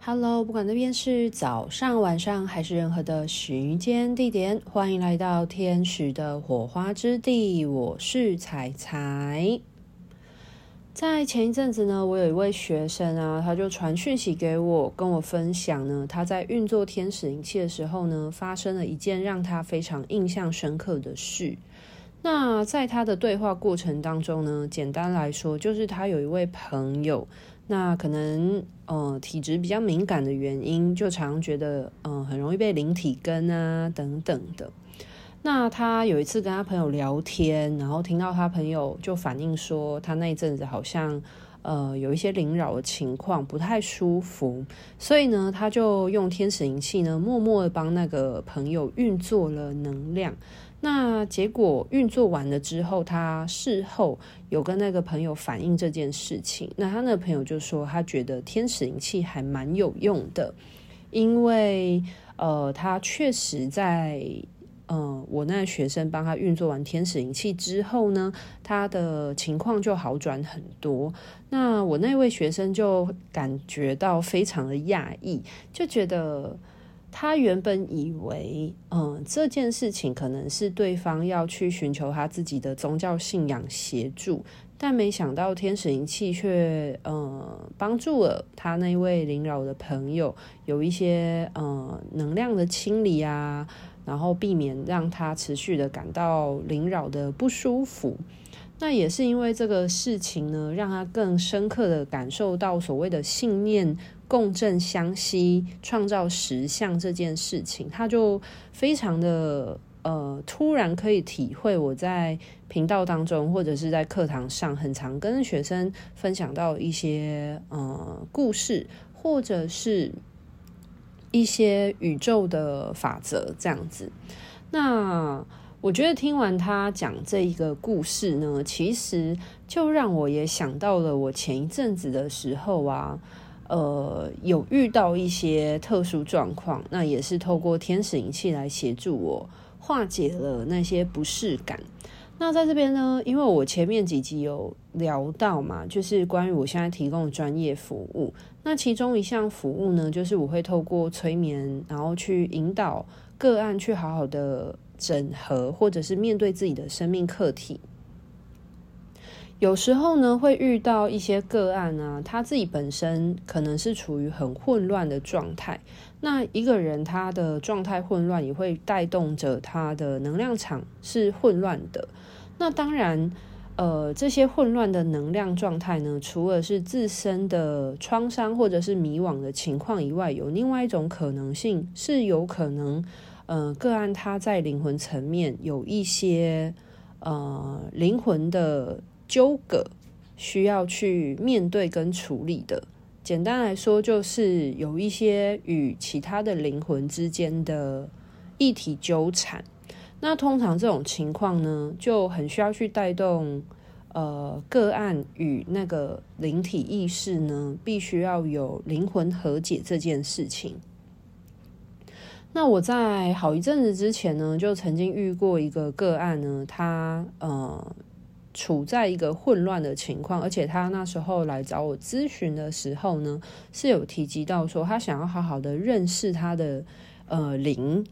Hello，不管那边是早上、晚上还是任何的时间地点，欢迎来到天使的火花之地。我是彩彩。在前一阵子呢，我有一位学生啊，他就传讯息给我，跟我分享呢，他在运作天使灵气的时候呢，发生了一件让他非常印象深刻的事。那在他的对话过程当中呢，简单来说，就是他有一位朋友。那可能呃体质比较敏感的原因，就常常觉得嗯、很容易被灵体跟啊等等的。那他有一次跟他朋友聊天，然后听到他朋友就反映说，他那一阵子好像呃有一些灵扰的情况，不太舒服，所以呢，他就用天使灵气呢，默默的帮那个朋友运作了能量。那结果运作完了之后，他事后有跟那个朋友反映这件事情。那他那个朋友就说，他觉得天使灵气还蛮有用的，因为呃，他确实在呃，我那学生帮他运作完天使灵气之后呢，他的情况就好转很多。那我那位学生就感觉到非常的讶异，就觉得。他原本以为，嗯，这件事情可能是对方要去寻求他自己的宗教信仰协助，但没想到天使灵气却，嗯，帮助了他那位灵扰的朋友有一些，嗯，能量的清理啊，然后避免让他持续的感到灵扰的不舒服。那也是因为这个事情呢，让他更深刻的感受到所谓的信念。共振相吸，创造实相这件事情，他就非常的呃，突然可以体会我在频道当中或者是在课堂上，很常跟学生分享到一些呃故事，或者是一些宇宙的法则这样子。那我觉得听完他讲这一个故事呢，其实就让我也想到了我前一阵子的时候啊。呃，有遇到一些特殊状况，那也是透过天使灵气来协助我化解了那些不适感。那在这边呢，因为我前面几集有聊到嘛，就是关于我现在提供的专业服务。那其中一项服务呢，就是我会透过催眠，然后去引导个案去好好的整合，或者是面对自己的生命课题。有时候呢，会遇到一些个案啊，他自己本身可能是处于很混乱的状态。那一个人他的状态混乱，也会带动着他的能量场是混乱的。那当然，呃，这些混乱的能量状态呢，除了是自身的创伤或者是迷惘的情况以外，有另外一种可能性是有可能，呃，个案他在灵魂层面有一些呃灵魂的。纠葛需要去面对跟处理的，简单来说就是有一些与其他的灵魂之间的议题纠缠。那通常这种情况呢，就很需要去带动呃个案与那个灵体意识呢，必须要有灵魂和解这件事情。那我在好一阵子之前呢，就曾经遇过一个个案呢，他呃。处在一个混乱的情况，而且他那时候来找我咨询的时候呢，是有提及到说他想要好好的认识他的呃灵。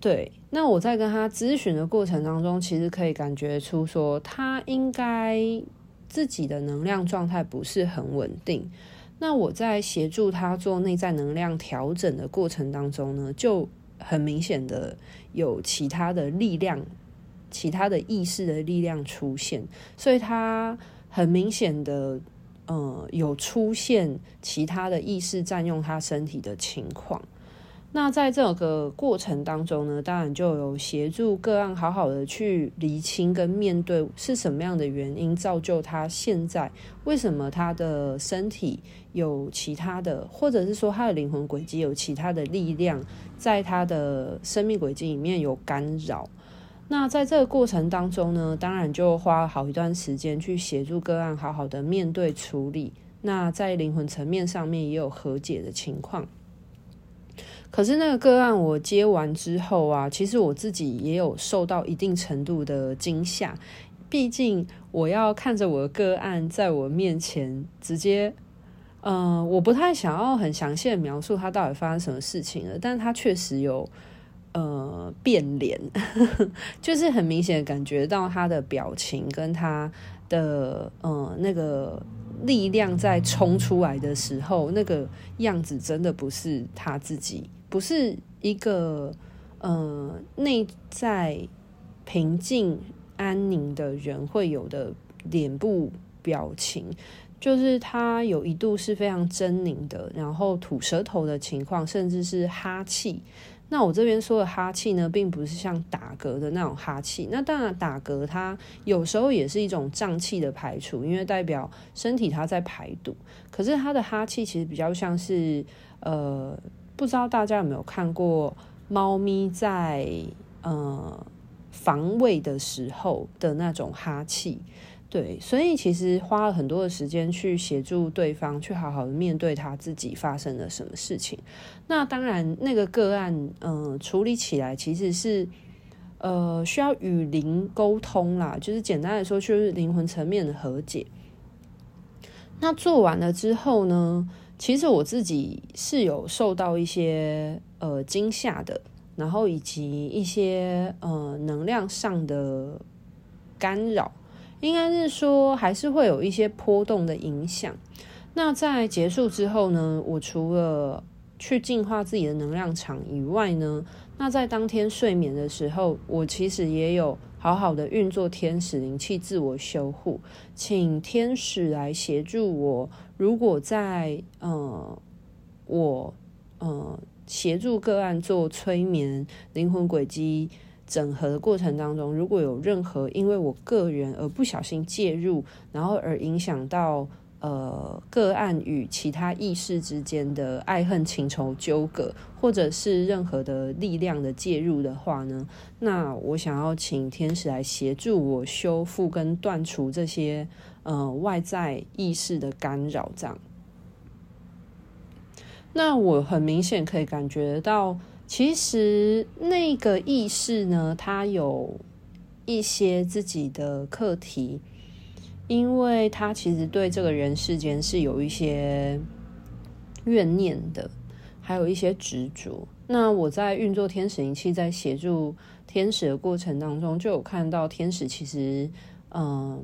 对，那我在跟他咨询的过程当中，其实可以感觉出说他应该自己的能量状态不是很稳定。那我在协助他做内在能量调整的过程当中呢，就很明显的有其他的力量。其他的意识的力量出现，所以他很明显的，呃，有出现其他的意识占用他身体的情况。那在这个过程当中呢，当然就有协助个案好好的去厘清跟面对是什么样的原因造就他现在为什么他的身体有其他的，或者是说他的灵魂轨迹有其他的力量在他的生命轨迹里面有干扰。那在这个过程当中呢，当然就花好一段时间去协助个案好好的面对处理。那在灵魂层面上面也有和解的情况。可是那个个案我接完之后啊，其实我自己也有受到一定程度的惊吓。毕竟我要看着我的个案在我面前直接嗯，我不太想要很详细的描述他到底发生什么事情了，但是他确实有呃变脸，就是很明显感觉到他的表情跟他的呃那个力量在冲出来的时候，那个样子真的不是他自己，不是一个呃内在平静安宁的人会有的脸部表情。就是他有一度是非常狰狞的，然后吐舌头的情况，甚至是哈气。那我这边说的哈气呢，并不是像打嗝的那种哈气。那当然，打嗝它有时候也是一种胀气的排除，因为代表身体它在排毒。可是它的哈气其实比较像是，呃，不知道大家有没有看过猫咪在呃防卫的时候的那种哈气。对，所以其实花了很多的时间去协助对方，去好好的面对他自己发生了什么事情。那当然，那个个案，嗯、处理起来其实是，呃，需要与灵沟通啦，就是简单来说，就是灵魂层面的和解。那做完了之后呢，其实我自己是有受到一些呃惊吓的，然后以及一些呃能量上的干扰。应该是说，还是会有一些波动的影响。那在结束之后呢，我除了去净化自己的能量场以外呢，那在当天睡眠的时候，我其实也有好好的运作天使灵气自我修护，请天使来协助我。如果在呃，我呃协助个案做催眠、灵魂轨迹。整合的过程当中，如果有任何因为我个人而不小心介入，然后而影响到呃个案与其他意识之间的爱恨情仇纠葛，或者是任何的力量的介入的话呢，那我想要请天使来协助我修复跟断除这些呃外在意识的干扰，这样。那我很明显可以感觉到。其实那个意识呢，他有一些自己的课题，因为他其实对这个人世间是有一些怨念的，还有一些执着。那我在运作天使灵气，在协助天使的过程当中，就有看到天使其实，嗯，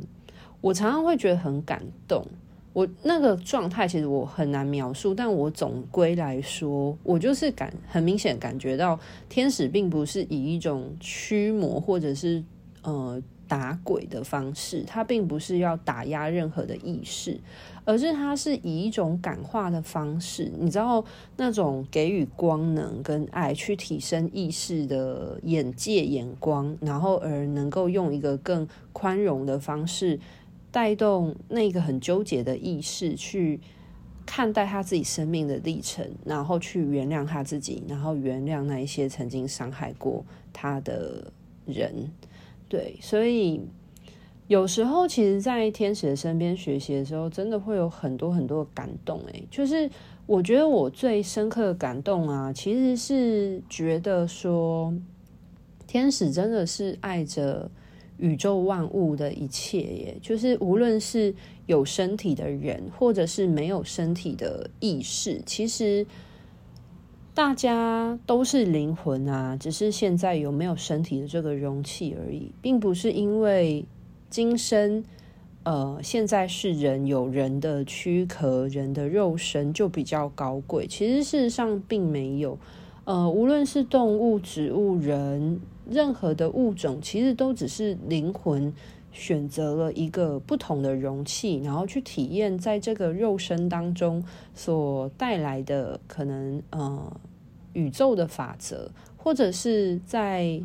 我常常会觉得很感动。我那个状态其实我很难描述，但我总归来说，我就是感很明显感觉到天使并不是以一种驱魔或者是呃打鬼的方式，它并不是要打压任何的意识，而是它是以一种感化的方式，你知道那种给予光能跟爱去提升意识的眼界眼光，然后而能够用一个更宽容的方式。带动那个很纠结的意识去看待他自己生命的历程，然后去原谅他自己，然后原谅那一些曾经伤害过他的人。对，所以有时候其实，在天使的身边学习的时候，真的会有很多很多感动。诶，就是我觉得我最深刻的感动啊，其实是觉得说，天使真的是爱着。宇宙万物的一切，耶，就是无论是有身体的人，或者是没有身体的意识，其实大家都是灵魂啊，只是现在有没有身体的这个容器而已，并不是因为今生，呃，现在是人有人的躯壳、人的肉身就比较高贵，其实事实上并没有，呃，无论是动物、植物、人。任何的物种其实都只是灵魂选择了一个不同的容器，然后去体验在这个肉身当中所带来的可能呃宇宙的法则，或者是在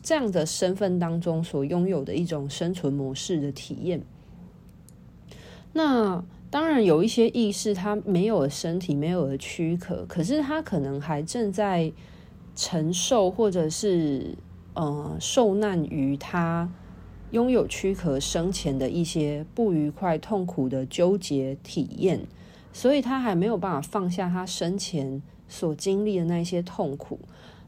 这样的身份当中所拥有的一种生存模式的体验。那当然有一些意识，它没有了身体，没有了躯壳，可是它可能还正在承受，或者是。呃，受难于他拥有躯壳生前的一些不愉快、痛苦的纠结体验，所以他还没有办法放下他生前所经历的那些痛苦。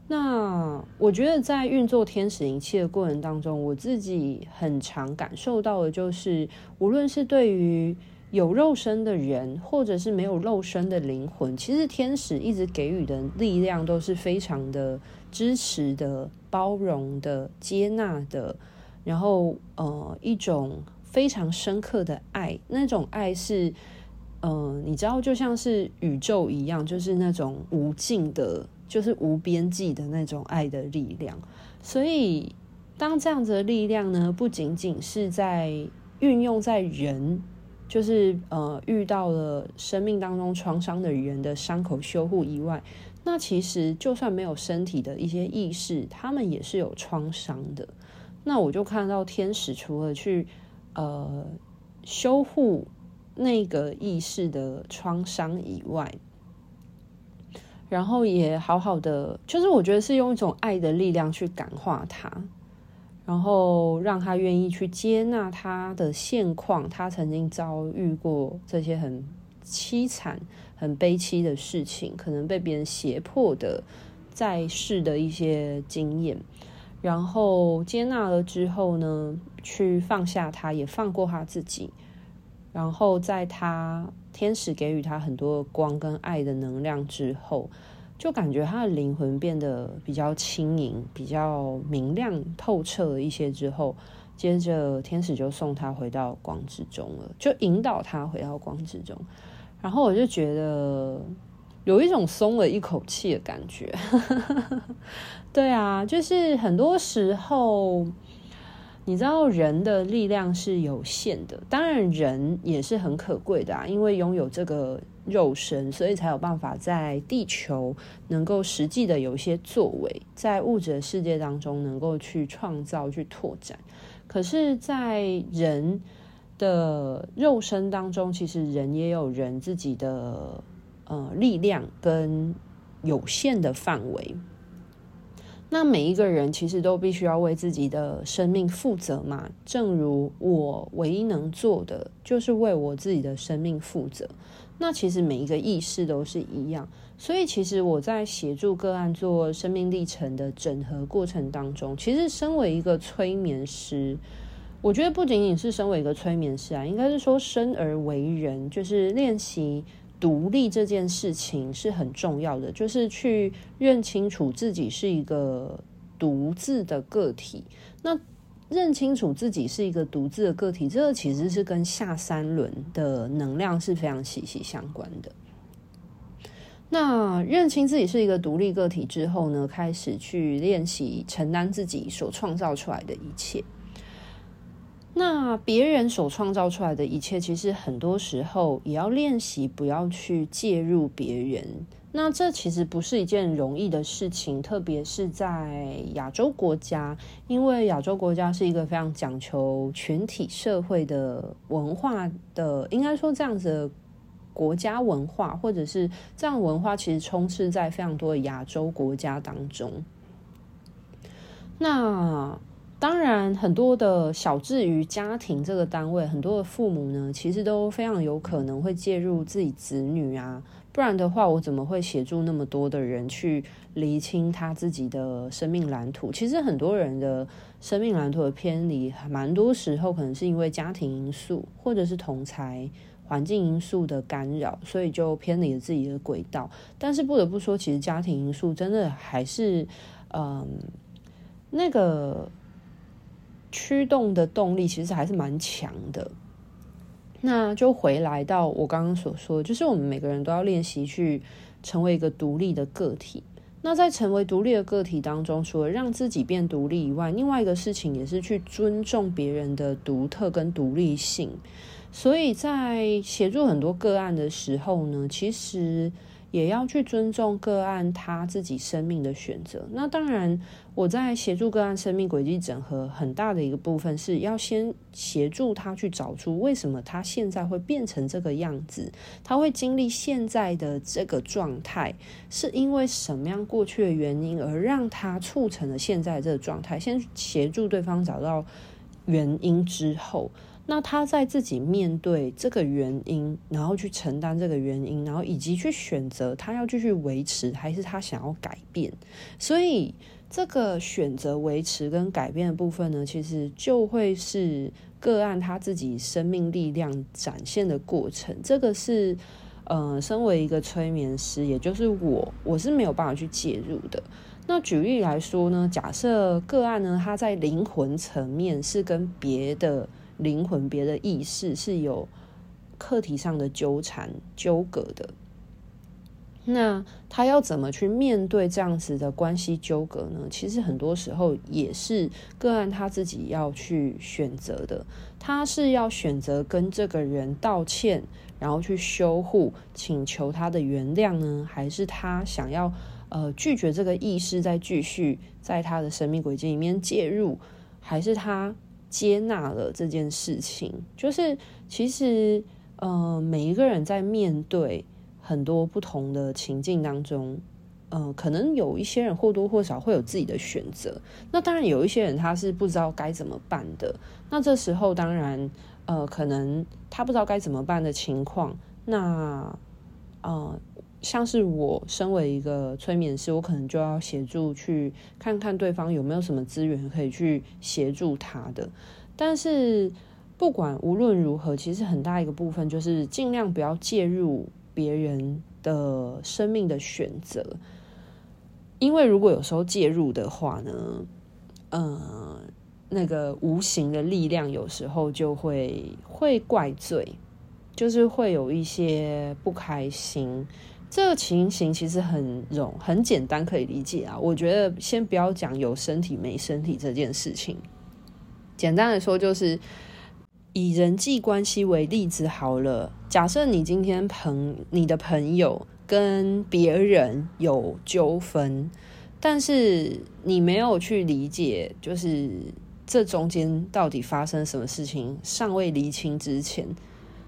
那我觉得在运作天使灵气的过程当中，我自己很常感受到的就是，无论是对于有肉身的人，或者是没有肉身的灵魂，其实天使一直给予的力量都是非常的支持的、包容的、接纳的，然后呃一种非常深刻的爱，那种爱是呃你知道，就像是宇宙一样，就是那种无尽的，就是无边际的那种爱的力量。所以当这样子的力量呢，不仅仅是在运用在人。就是呃，遇到了生命当中创伤的人的伤口修护以外，那其实就算没有身体的一些意识，他们也是有创伤的。那我就看到天使除了去呃修护那个意识的创伤以外，然后也好好的，就是我觉得是用一种爱的力量去感化他。然后让他愿意去接纳他的现况，他曾经遭遇过这些很凄惨、很悲戚的事情，可能被别人胁迫的在世的一些经验。然后接纳了之后呢，去放下他，也放过他自己。然后在他天使给予他很多光跟爱的能量之后。就感觉他的灵魂变得比较轻盈、比较明亮、透彻了一些之后，接着天使就送他回到光之中了，就引导他回到光之中。然后我就觉得有一种松了一口气的感觉。对啊，就是很多时候，你知道人的力量是有限的，当然人也是很可贵的啊，因为拥有这个。肉身，所以才有办法在地球能够实际的有一些作为，在物质的世界当中能够去创造、去拓展。可是，在人的肉身当中，其实人也有人自己的呃力量跟有限的范围。那每一个人其实都必须要为自己的生命负责嘛。正如我唯一能做的，就是为我自己的生命负责。那其实每一个意识都是一样，所以其实我在协助个案做生命历程的整合过程当中，其实身为一个催眠师，我觉得不仅仅是身为一个催眠师啊，应该是说生而为人，就是练习独立这件事情是很重要的，就是去认清楚自己是一个独自的个体。那认清楚自己是一个独自的个体，这个其实是跟下三轮的能量是非常息息相关的。那认清自己是一个独立个体之后呢，开始去练习承担自己所创造出来的一切。那别人所创造出来的一切，其实很多时候也要练习不要去介入别人。那这其实不是一件容易的事情，特别是在亚洲国家，因为亚洲国家是一个非常讲求群体社会的文化的，应该说这样子的国家文化，或者是这样文化，其实充斥在非常多的亚洲国家当中。那当然，很多的小至于家庭这个单位，很多的父母呢，其实都非常有可能会介入自己子女啊。不然的话，我怎么会协助那么多的人去厘清他自己的生命蓝图？其实很多人的生命蓝图的偏离，蛮多时候可能是因为家庭因素，或者是同才环境因素的干扰，所以就偏离了自己的轨道。但是不得不说，其实家庭因素真的还是，嗯，那个驱动的动力其实还是蛮强的。那就回来到我刚刚所说，就是我们每个人都要练习去成为一个独立的个体。那在成为独立的个体当中，除了让自己变独立以外，另外一个事情也是去尊重别人的独特跟独立性。所以在协助很多个案的时候呢，其实。也要去尊重个案他自己生命的选择。那当然，我在协助个案生命轨迹整合很大的一个部分，是要先协助他去找出为什么他现在会变成这个样子，他会经历现在的这个状态，是因为什么样过去的原因而让他促成了现在这个状态。先协助对方找到原因之后。那他在自己面对这个原因，然后去承担这个原因，然后以及去选择他要继续维持，还是他想要改变。所以这个选择维持跟改变的部分呢，其实就会是个案他自己生命力量展现的过程，这个是呃，身为一个催眠师，也就是我，我是没有办法去介入的。那举例来说呢，假设个案呢，他在灵魂层面是跟别的灵魂、别的意识是有课题上的纠缠、纠葛的。那他要怎么去面对这样子的关系纠葛呢？其实很多时候也是个案他自己要去选择的。他是要选择跟这个人道歉，然后去修护，请求他的原谅呢，还是他想要呃拒绝这个意识再继续在他的生命轨迹里面介入，还是他接纳了这件事情？就是其实呃每一个人在面对。很多不同的情境当中，呃，可能有一些人或多或少会有自己的选择。那当然有一些人他是不知道该怎么办的。那这时候当然，呃，可能他不知道该怎么办的情况，那呃，像是我身为一个催眠师，我可能就要协助去看看对方有没有什么资源可以去协助他的。但是不管无论如何，其实很大一个部分就是尽量不要介入。别人的生命的选择，因为如果有时候介入的话呢，呃，那个无形的力量有时候就会会怪罪，就是会有一些不开心。这个情形其实很容很简单可以理解啊。我觉得先不要讲有身体没身体这件事情，简单的说就是。以人际关系为例子好了，假设你今天朋你的朋友跟别人有纠纷，但是你没有去理解，就是这中间到底发生什么事情，尚未厘清之前，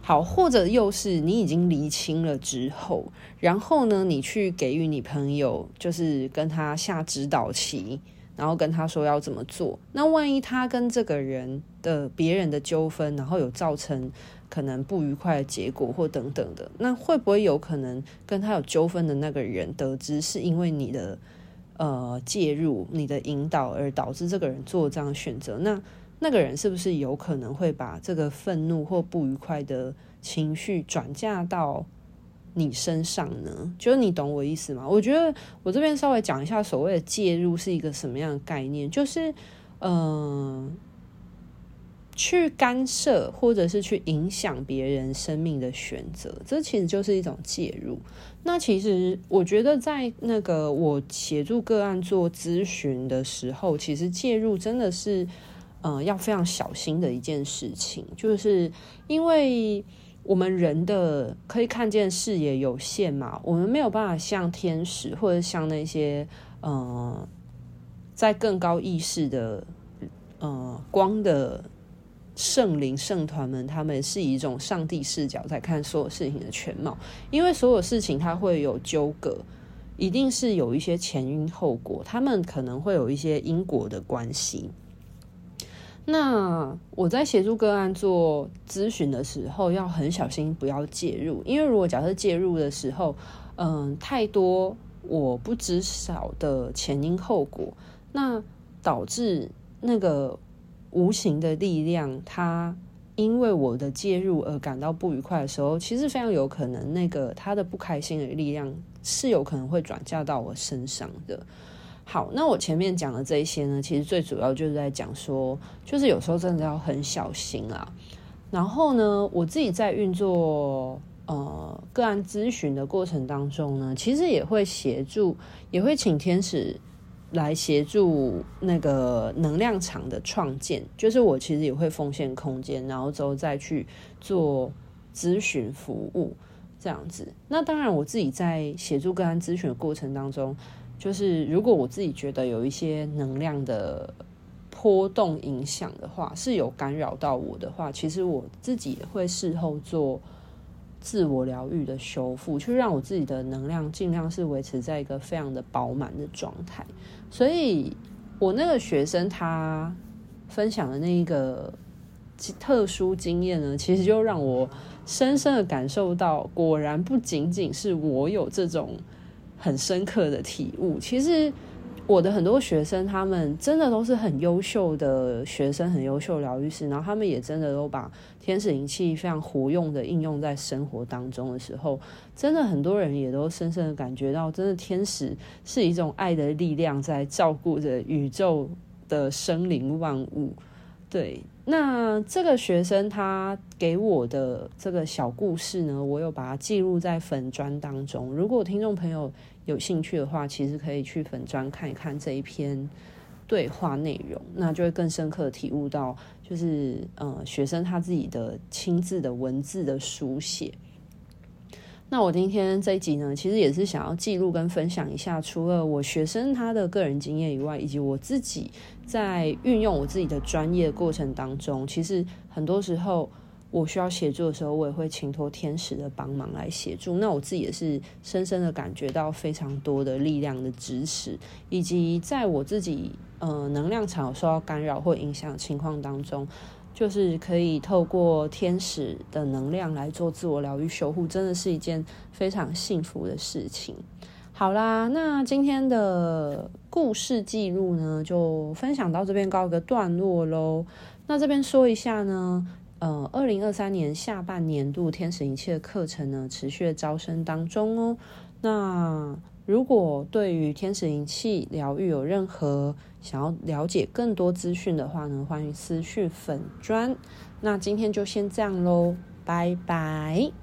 好，或者又是你已经厘清了之后，然后呢，你去给予你朋友，就是跟他下指导棋。然后跟他说要怎么做，那万一他跟这个人的别人的纠纷，然后有造成可能不愉快的结果或等等的，那会不会有可能跟他有纠纷的那个人得知是因为你的呃介入、你的引导而导致这个人做这样的选择？那那个人是不是有可能会把这个愤怒或不愉快的情绪转嫁到？你身上呢？就是你懂我意思吗？我觉得我这边稍微讲一下所谓的介入是一个什么样的概念，就是嗯、去干涉或者是去影响别人生命的选择，这其实就是一种介入。那其实我觉得在那个我协助个案做咨询的时候，其实介入真的是、呃，要非常小心的一件事情，就是因为。我们人的可以看见视野有限嘛，我们没有办法像天使或者像那些呃，在更高意识的呃光的圣灵圣团们，他们是以一种上帝视角在看所有事情的全貌，因为所有事情它会有纠葛，一定是有一些前因后果，他们可能会有一些因果的关系。那我在协助个案做咨询的时候，要很小心，不要介入。因为如果假设介入的时候，嗯，太多我不知晓的前因后果，那导致那个无形的力量，它因为我的介入而感到不愉快的时候，其实非常有可能，那个他的不开心的力量是有可能会转嫁到我身上的。好，那我前面讲的这些呢，其实最主要就是在讲说，就是有时候真的要很小心啊。然后呢，我自己在运作呃个案咨询的过程当中呢，其实也会协助，也会请天使来协助那个能量场的创建。就是我其实也会奉献空间，然后之后再去做咨询服务这样子。那当然，我自己在协助个案咨询的过程当中。就是如果我自己觉得有一些能量的波动影响的话，是有干扰到我的话，其实我自己也会事后做自我疗愈的修复，去让我自己的能量尽量是维持在一个非常的饱满的状态。所以，我那个学生他分享的那一个特殊经验呢，其实就让我深深的感受到，果然不仅仅是我有这种。很深刻的体悟，其实我的很多学生，他们真的都是很优秀的学生，很优秀疗愈师，然后他们也真的都把天使灵气非常活用的应用在生活当中的时候，真的很多人也都深深的感觉到，真的天使是一种爱的力量，在照顾着宇宙的生灵万物。对，那这个学生他给我的这个小故事呢，我有把它记录在粉砖当中。如果听众朋友，有兴趣的话，其实可以去粉专看一看这一篇对话内容，那就会更深刻的体悟到，就是呃学生他自己的亲自的文字的书写。那我今天这一集呢，其实也是想要记录跟分享一下，除了我学生他的个人经验以外，以及我自己在运用我自己的专业过程当中，其实很多时候。我需要协助的时候，我也会请托天使的帮忙来协助。那我自己也是深深的感觉到非常多的力量的支持，以及在我自己呃能量场受到干扰或影响情况当中，就是可以透过天使的能量来做自我疗愈修护，真的是一件非常幸福的事情。好啦，那今天的故事记录呢，就分享到这边告一个段落喽。那这边说一下呢。呃，二零二三年下半年度天使灵气的课程呢，持续招生当中哦。那如果对于天使灵气疗愈有任何想要了解更多资讯的话呢，欢迎私讯粉砖。那今天就先这样喽，拜拜。